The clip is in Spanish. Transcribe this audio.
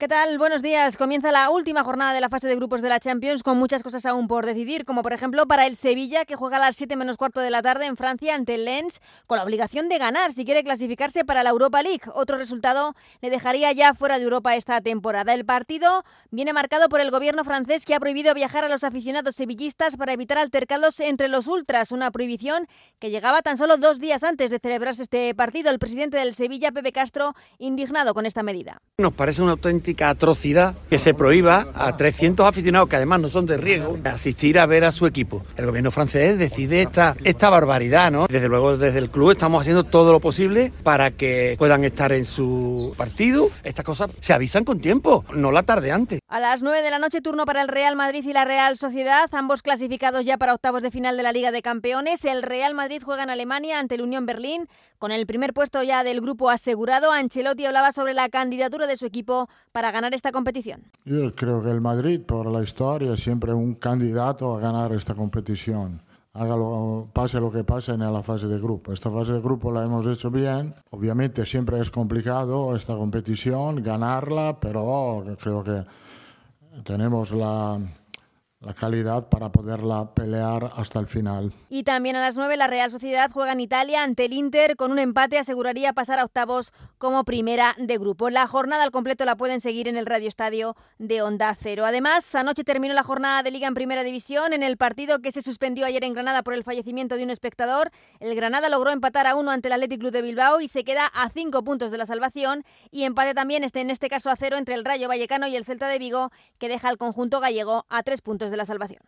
¿Qué tal? Buenos días. Comienza la última jornada de la fase de grupos de la Champions con muchas cosas aún por decidir, como por ejemplo para el Sevilla, que juega a las 7 menos cuarto de la tarde en Francia ante el Lens, con la obligación de ganar si quiere clasificarse para la Europa League. Otro resultado le dejaría ya fuera de Europa esta temporada. El partido viene marcado por el gobierno francés que ha prohibido viajar a los aficionados sevillistas para evitar altercados entre los ultras, una prohibición que llegaba tan solo dos días antes de celebrarse este partido. El presidente del Sevilla, Pepe Castro, indignado con esta medida. Nos parece una auténtica atrocidad que se prohíba a 300 aficionados, que además no son de riesgo, asistir a ver a su equipo. El gobierno francés decide esta, esta barbaridad, ¿no? Desde luego, desde el club estamos haciendo todo lo posible para que puedan estar en su partido. Estas cosas se avisan con tiempo, no la tarde antes. A las 9 de la noche, turno para el Real Madrid y la Real Sociedad, ambos clasificados ya para octavos de final de la Liga de Campeones. El Real Madrid juega en Alemania ante el Unión Berlín. Con el primer puesto ya del grupo asegurado, Ancelotti hablaba sobre la candidatura de su equipo para ganar esta competición. Yo creo que el Madrid, por la historia, es siempre un candidato a ganar esta competición. Hágalo, pase lo que pase en la fase de grupo. Esta fase de grupo la hemos hecho bien. Obviamente siempre es complicado esta competición, ganarla, pero creo que tenemos la, la calidad para poderla pelear hasta el final. Y también a las 9 la Real Sociedad juega en Italia ante el Inter. Con un empate aseguraría pasar a octavos como primera de grupo. La jornada al completo la pueden seguir en el Radio Estadio de Onda Cero. Además, anoche terminó la jornada de Liga en Primera División en el partido que se suspendió ayer en Granada por el fallecimiento de un espectador. El Granada logró empatar a uno ante el Athletic Club de Bilbao y se queda a cinco puntos de la salvación. Y empate también, este, en este caso a cero, entre el Rayo Vallecano y el Celta de Vigo, que deja al conjunto gallego a tres puntos de la salvación.